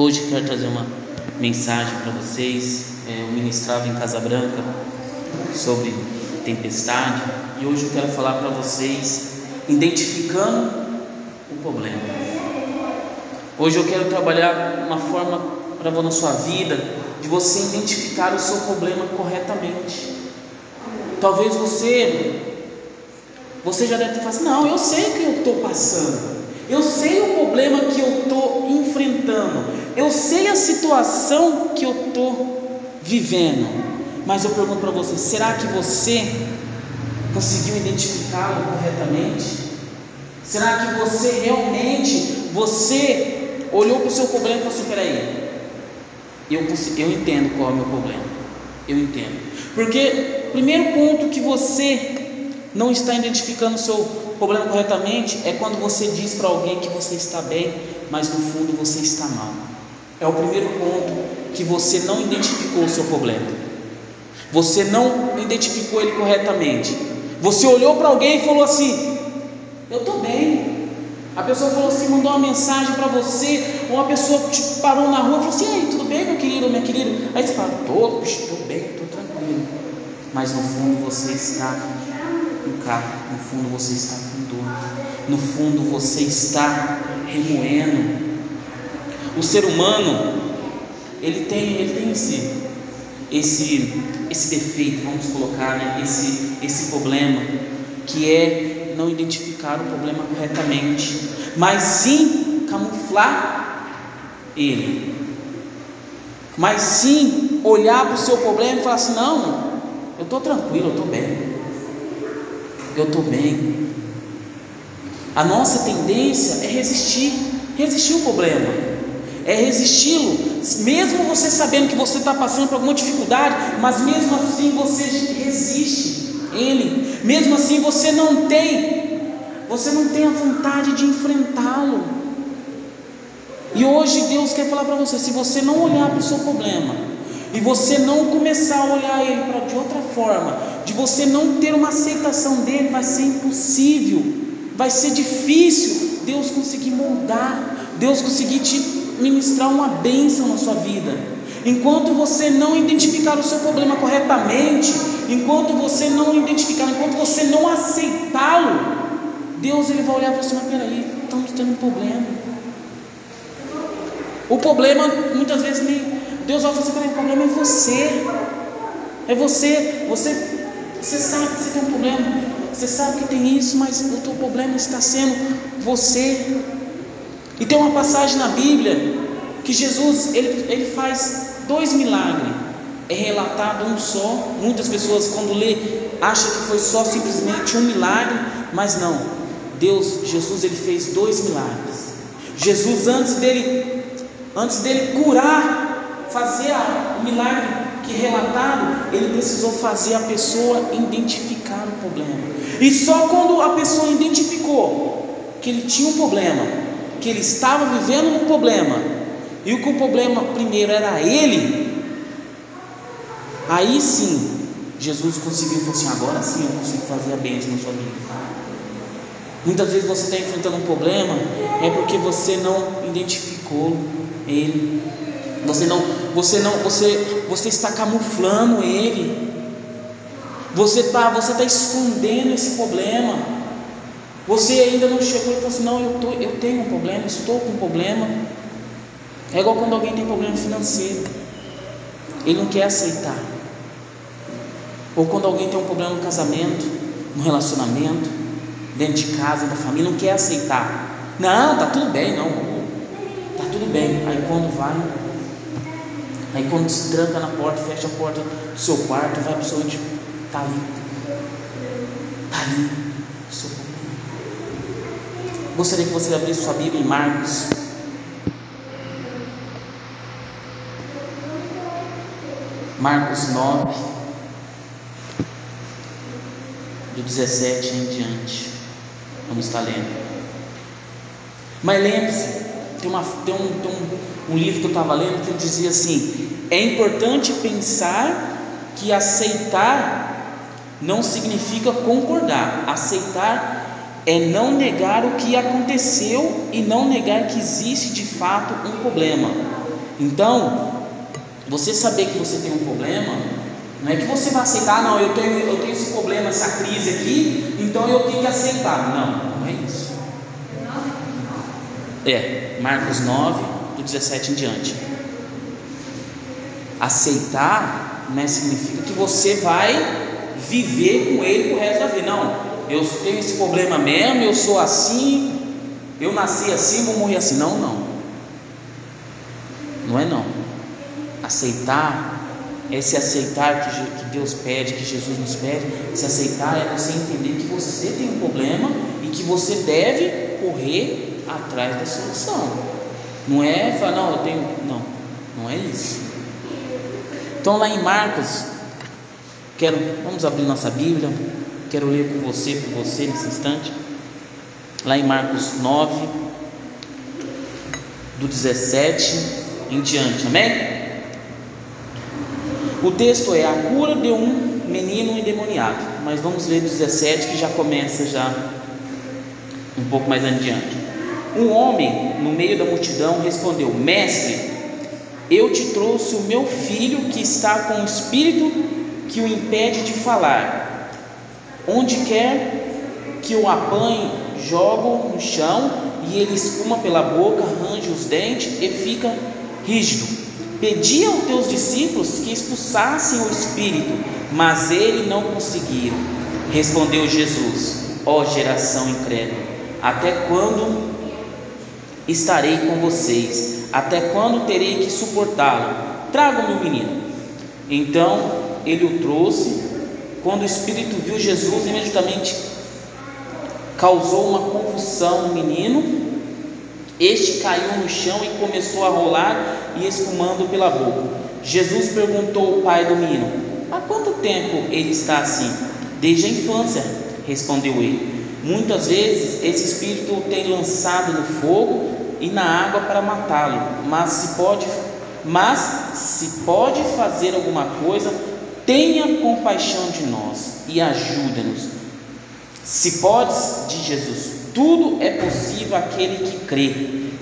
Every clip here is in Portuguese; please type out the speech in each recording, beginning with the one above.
Hoje quero trazer uma mensagem para vocês. É, eu ministrava em Casa Branca sobre tempestade e hoje eu quero falar para vocês identificando o problema. Hoje eu quero trabalhar uma forma para na sua vida de você identificar o seu problema corretamente. Talvez você você já deve ter falado assim, não, eu sei o que eu estou passando. Eu sei o problema que eu estou enfrentando. Eu sei a situação que eu estou vivendo. Mas eu pergunto para você: será que você conseguiu identificá-lo corretamente? Será que você realmente você olhou para o seu problema e falou assim: peraí, eu, eu entendo qual é o meu problema. Eu entendo. Porque, primeiro ponto que você não está identificando o seu problema corretamente é quando você diz para alguém que você está bem, mas no fundo você está mal. É o primeiro ponto que você não identificou o seu problema. Você não identificou ele corretamente. Você olhou para alguém e falou assim: Eu estou bem. A pessoa falou assim, mandou uma mensagem para você, ou uma pessoa te parou na rua e falou assim: E aí, tudo bem, meu querido minha querida? Aí você fala: Estou, estou bem, estou tranquilo. Mas no fundo você está no fundo você está com dor, no fundo você está remoendo. O ser humano, ele tem, ele tem esse, esse, esse defeito, vamos colocar, né? esse, esse problema, que é não identificar o problema corretamente, mas sim camuflar ele, mas sim olhar para o seu problema e falar assim: não, eu estou tranquilo, eu estou bem eu estou bem. A nossa tendência é resistir, resistir o problema, é resisti-lo, mesmo você sabendo que você está passando por alguma dificuldade, mas mesmo assim você resiste ele, mesmo assim você não tem, você não tem a vontade de enfrentá-lo. E hoje Deus quer falar para você: se você não olhar para o seu problema, e você não começar a olhar ele de outra forma, de você não ter uma aceitação dele, vai ser impossível, vai ser difícil Deus conseguir moldar, Deus conseguir te ministrar uma bênção na sua vida. Enquanto você não identificar o seu problema corretamente, enquanto você não identificar, enquanto você não aceitá-lo, Deus ele vai olhar para você, mas peraí, estamos tendo um problema. O problema muitas vezes nem Deus vai fazer o problema é você. É você. Você você sabe que você tem um problema. Você sabe que tem isso, mas o teu problema está sendo você. E tem uma passagem na Bíblia que Jesus ele, ele faz dois milagres. É relatado um só. Muitas pessoas quando lê acham que foi só simplesmente um milagre, mas não. Deus, Jesus, ele fez dois milagres. Jesus antes dele antes dele curar fazer o milagre que relatado, ele precisou fazer a pessoa identificar o problema. E só quando a pessoa identificou que ele tinha um problema, que ele estava vivendo um problema, e que o problema primeiro era ele, aí sim Jesus conseguiu falar assim: agora sim eu consigo fazer a bênção na sua vida. Muitas vezes você está enfrentando um problema, é porque você não identificou ele. Você não, você não, você, você está camuflando ele. Você está, você está escondendo esse problema. Você ainda não chegou e falou assim: não, eu, tô, eu tenho um problema, estou com um problema. É igual quando alguém tem problema financeiro, ele não quer aceitar. Ou quando alguém tem um problema no casamento, no relacionamento, dentro de casa, da família, não quer aceitar. Não, tá tudo bem, não. Tá tudo bem. Aí quando vai, Aí quando se tranca na porta, fecha a porta do seu quarto, vai para o seu íntimo, está ali. Está ali. Seu Gostaria que você abrisse sua Bíblia em Marcos. Marcos 9, do 17 em diante. Vamos estar lendo. Mas lembre-se, tem, uma, tem, um, tem um, um livro que eu estava lendo que dizia assim: é importante pensar que aceitar não significa concordar, aceitar é não negar o que aconteceu e não negar que existe de fato um problema. Então, você saber que você tem um problema, não é que você vai aceitar, não, eu tenho, eu tenho esse problema, essa crise aqui, então eu tenho que aceitar. Não, não é isso. É, Marcos 9, do 17 em diante. Aceitar não é, significa que você vai viver com ele o resto da vida. Não, eu tenho esse problema mesmo, eu sou assim, eu nasci assim, vou morrer assim. Não, não. Não é não. Aceitar é se aceitar que, Deus pede, que Jesus nos pede. Se aceitar é você entender que você tem um problema e que você deve correr atrás da solução. Não é falar, não, eu tenho. Não, não é isso. Então lá em Marcos, quero, vamos abrir nossa Bíblia, quero ler com você, com você nesse instante. Lá em Marcos 9, do 17 em diante, amém? O texto é a cura de um menino endemoniado, mas vamos ler 17 que já começa já um pouco mais adiante. Um homem no meio da multidão respondeu: Mestre, eu te trouxe o meu filho que está com um espírito que o impede de falar. Onde quer que o apanhe, jogo no chão e ele espuma pela boca, arranja os dentes e fica rígido. Pedi aos teus discípulos que expulsassem o espírito, mas eles não conseguiram. Respondeu Jesus: Ó oh, geração incrédula, até quando estarei com vocês? Até quando terei que suportá-lo? Traga-me o menino. Então ele o trouxe. Quando o espírito viu Jesus, imediatamente causou uma convulsão no menino este caiu no chão e começou a rolar e espumando pela boca. Jesus perguntou ao pai do menino: Há quanto tempo ele está assim? Desde a infância, respondeu ele. Muitas vezes esse espírito o tem lançado no fogo e na água para matá-lo, mas se pode, mas se pode fazer alguma coisa, tenha compaixão de nós e ajuda-nos. Se podes, de Jesus, tudo é possível àquele que crê.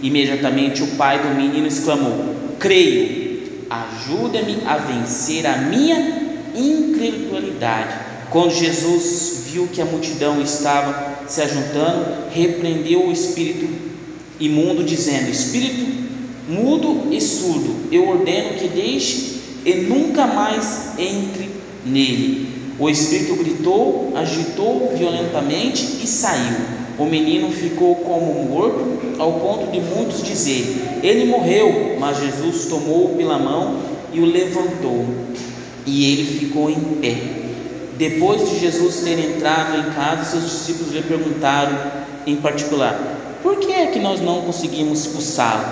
Imediatamente o pai do menino exclamou: Creio, ajuda-me a vencer a minha incredulidade. Quando Jesus viu que a multidão estava se ajuntando, repreendeu o espírito imundo, dizendo: Espírito mudo e surdo, eu ordeno que deixe e nunca mais entre nele. O espírito gritou, agitou violentamente e saiu. O menino ficou como morto, ao ponto de muitos dizerem: Ele morreu. Mas Jesus tomou-o pela mão e o levantou, e ele ficou em pé. Depois de Jesus ter entrado em casa, seus discípulos lhe perguntaram em particular: Por que é que nós não conseguimos expulsá-lo?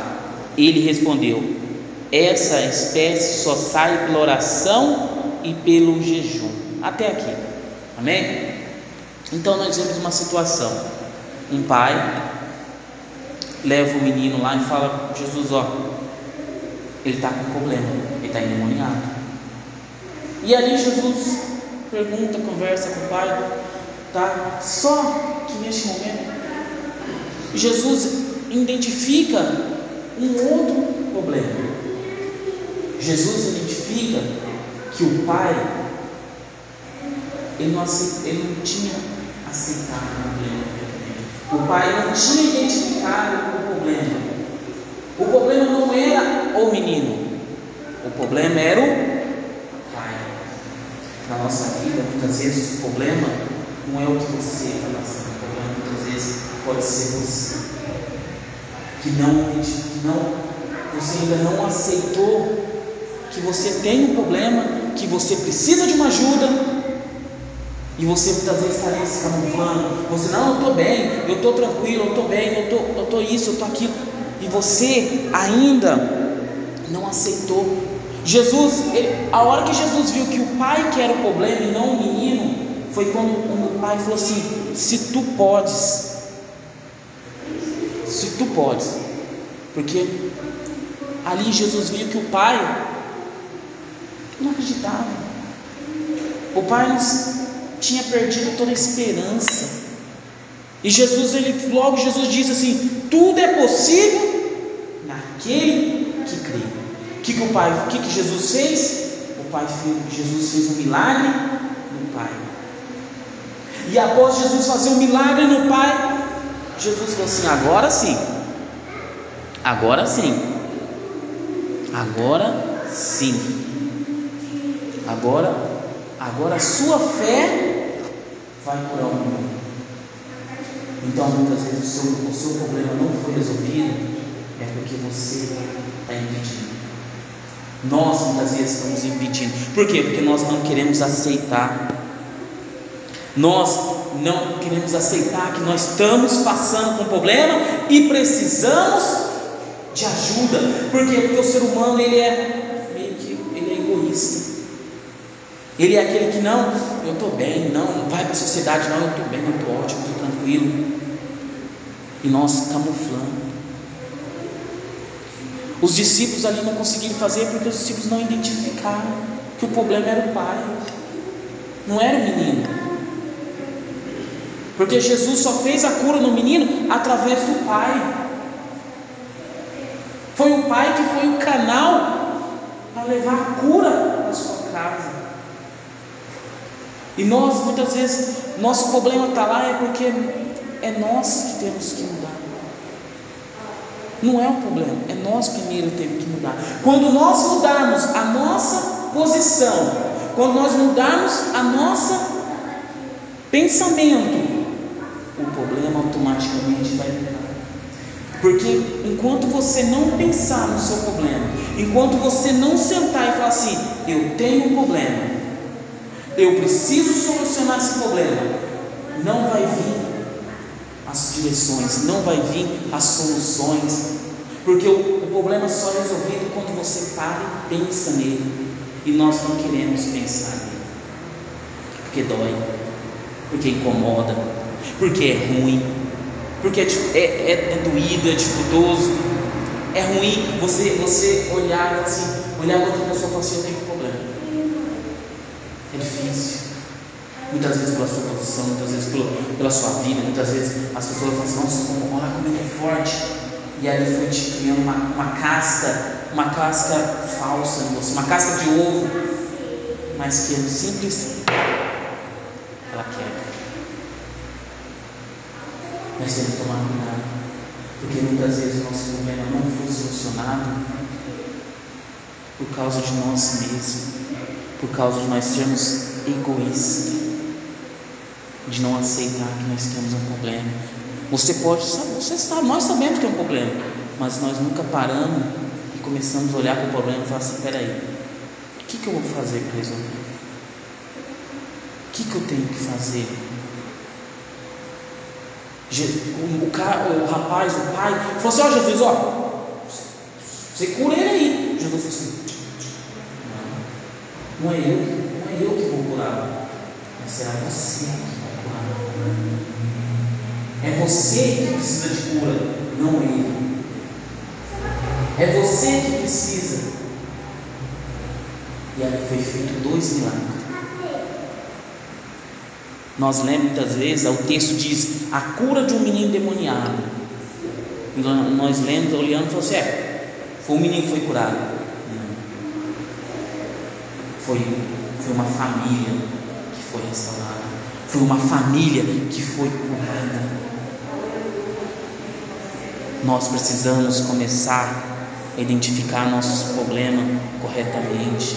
Ele respondeu: Essa espécie só sai pela oração e pelo jejum. Até aqui. Amém? Então nós vemos uma situação um pai leva o menino lá e fala: Jesus, ó, ele está com problema, ele está endemoniado. E ali Jesus pergunta, conversa com o pai, tá? Só que neste momento, Jesus identifica um outro problema. Jesus identifica que o pai ele não, ele não tinha aceitado o problema o pai não tinha identificado o problema. O problema não era o menino, o problema era o pai. Na nossa vida, muitas vezes, o problema não é o que você está passando, o problema muitas vezes pode ser você. Que não, que não, você ainda não aceitou que você tem um problema, que você precisa de uma ajuda, e você muitas vezes está ali se camuflando. Você, não, eu estou bem, eu estou tranquilo, eu estou bem, eu estou eu tô isso, eu estou aquilo. E você ainda não aceitou. Jesus, ele, a hora que Jesus viu que o pai que era o problema e não o menino, foi quando o pai falou assim: Se tu podes, se tu podes, porque ali Jesus viu que o pai não acreditava. O pai tinha perdido toda a esperança. E Jesus, ele, logo Jesus disse assim: tudo é possível naquele que crê. que, que o Pai, o que, que Jesus fez? O Pai fez, Jesus fez um milagre no Pai. E após Jesus fazer um milagre no Pai, Jesus falou assim: agora sim, agora sim, agora sim, agora, agora a sua fé vai curar o mundo. Então muitas vezes o seu, o seu problema não foi resolvido, é porque você está impedindo. Nós muitas vezes estamos impedindo. Por quê? Porque nós não queremos aceitar. Nós não queremos aceitar que nós estamos passando por um problema e precisamos de ajuda. Por quê? Porque o ser humano ele é meio que ele é egoísta. Ele é aquele que não, eu estou bem, não, não vai para a sociedade, não, eu estou bem, eu estou ótimo, estou tranquilo. E nós camuflando. Os discípulos ali não conseguiram fazer porque os discípulos não identificaram que o problema era o pai, não era o menino. Porque Jesus só fez a cura no menino através do pai. Foi o pai que foi o canal para levar a cura para sua casa. E nós, muitas vezes, nosso problema está lá é porque é nós que temos que mudar. Não é o problema, é nós primeiro temos que mudar. Quando nós mudarmos a nossa posição, quando nós mudarmos a nossa pensamento, o problema automaticamente vai mudar. Porque enquanto você não pensar no seu problema, enquanto você não sentar e falar assim, eu tenho um problema, eu preciso solucionar esse problema, não vai vir as direções, não vai vir as soluções, porque o, o problema só é resolvido quando você para e pensa nele, e nós não queremos pensar nele, porque dói, porque incomoda, porque é ruim, porque é, é, é, é doído, é dificultoso, é ruim você, você olhar assim, olhar outra pessoa e falar assim, eu tenho um problema. É difícil muitas vezes pela sua posição, muitas vezes pela, sua vida, muitas vezes as pessoas falam assim, nossa, como, olha como ele é forte. E aí foi te criando uma, uma casca, uma casca falsa em você, uma casca de ovo, mas que é simples, ela quebra. Nós temos que tomar cuidado, porque muitas vezes o nosso problema não foi solucionado por causa de nós mesmos, por causa de nós sermos egoístas de não aceitar que nós temos um problema. Você pode, você sabe, nós sabemos que é um problema, mas nós nunca paramos e começamos a olhar para o problema e falar assim: peraí, o que, que eu vou fazer para resolver? O que, que eu tenho que fazer? O, o rapaz, o pai, falou assim: Ó, oh, Jesus, ó, você cura ele aí. Jesus falou assim: Não, é eu, não é eu que vou curar, mas será você é você que precisa de cura, não ele. É você que precisa. E ali foi feito dois milagres. Nós lembramos muitas vezes, o texto diz a cura de um menino demoniado. Nós lemos, olhando e falamos assim: é, foi um menino que foi curado. Foi, foi uma família que foi restaurada. Foi uma família que foi curada. Nós precisamos começar a identificar nossos problemas corretamente.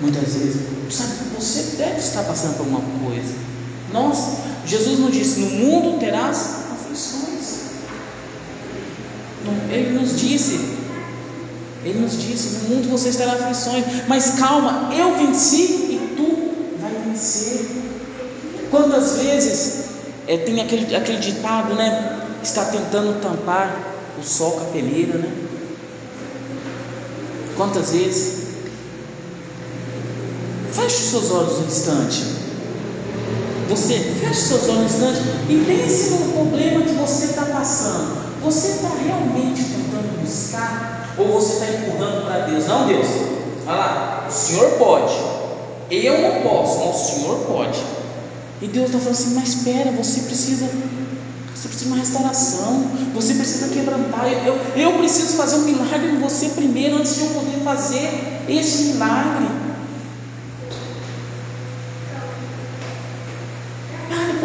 Muitas vezes, sabe, você deve estar passando por uma coisa. Nós, Jesus não disse: no mundo terás aflições. Ele nos disse: ele nos disse: No mundo você estará aflições, mas calma, eu venci e tu vai vencer. Quantas vezes é, tem aquele, aquele ditado, né? Está tentando tampar o sol com a né? Quantas vezes? Feche os seus olhos um instante. Você feche seus olhos um instante e pense no problema que você está passando. Você está realmente tentando buscar ou você está empurrando para Deus? Não, Deus, olha lá, o Senhor pode, eu não posso, mas o Senhor pode. E Deus está falando assim: mas espera, você precisa Você precisa de uma restauração. Você precisa quebrantar. Eu, eu preciso fazer um milagre em você primeiro, antes de eu poder fazer esse milagre.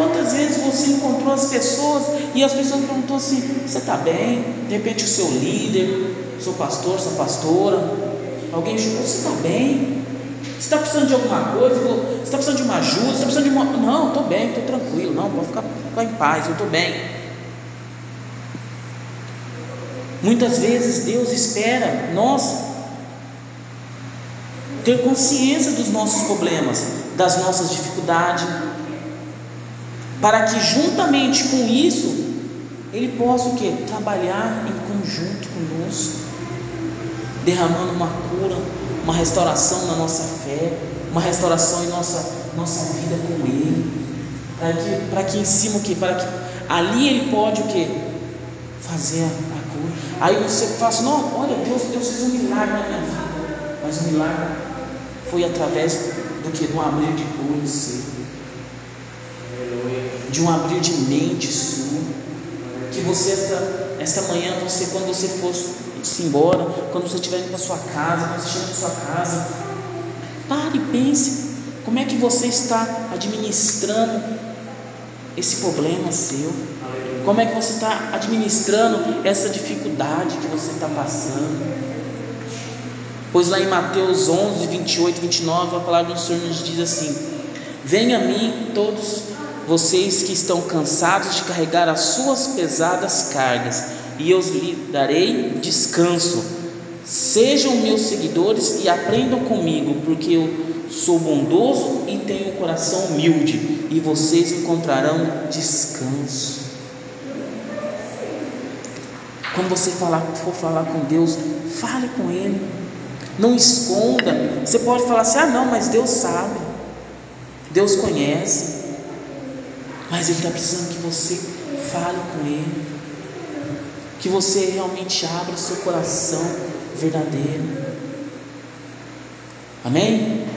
quantas vezes você encontrou as pessoas e as pessoas perguntou assim: Você está bem? De repente, o seu líder, seu pastor, sua pastora, alguém chegou: Você está bem? Você está precisando de alguma coisa? Você está precisando de uma ajuda? Você está precisando de uma. Não, estou bem, estou tranquilo. Não, pode ficar, ficar em paz, eu estou bem. Muitas vezes Deus espera nós ter consciência dos nossos problemas, das nossas dificuldades, para que juntamente com isso Ele possa o que? Trabalhar em conjunto conosco, derramando uma cura, uma restauração na nossa fé, uma restauração em nossa, nossa vida com Ele, para que, para que em cima o que? Para que ali Ele pode o que? Fazer a, cura. Aí você fala assim, não, olha, Deus, Deus fez um milagre na minha vida, mas o milagre foi através do que? Um abrir de olho seu, de um abrir de mente sua, que você esta, esta manhã, você quando você fosse se embora, quando você estiver indo para sua casa, quando você chega na sua casa, pare e pense como é que você está administrando esse problema seu, como é que você está administrando essa dificuldade que você está passando. Pois lá em Mateus 11, 28 e 29, a palavra do Senhor nos diz assim: Venha a mim todos vocês que estão cansados de carregar as suas pesadas cargas, e eu lhe darei descanso. Sejam meus seguidores e aprendam comigo, porque eu sou bondoso e tenho o coração humilde, e vocês encontrarão descanso. Quando você falar, for falar com Deus, fale com Ele. Não esconda. Você pode falar assim: ah, não, mas Deus sabe, Deus conhece. Mas Ele está precisando que você fale com Ele, que você realmente abra o seu coração verdadeiro. Amém?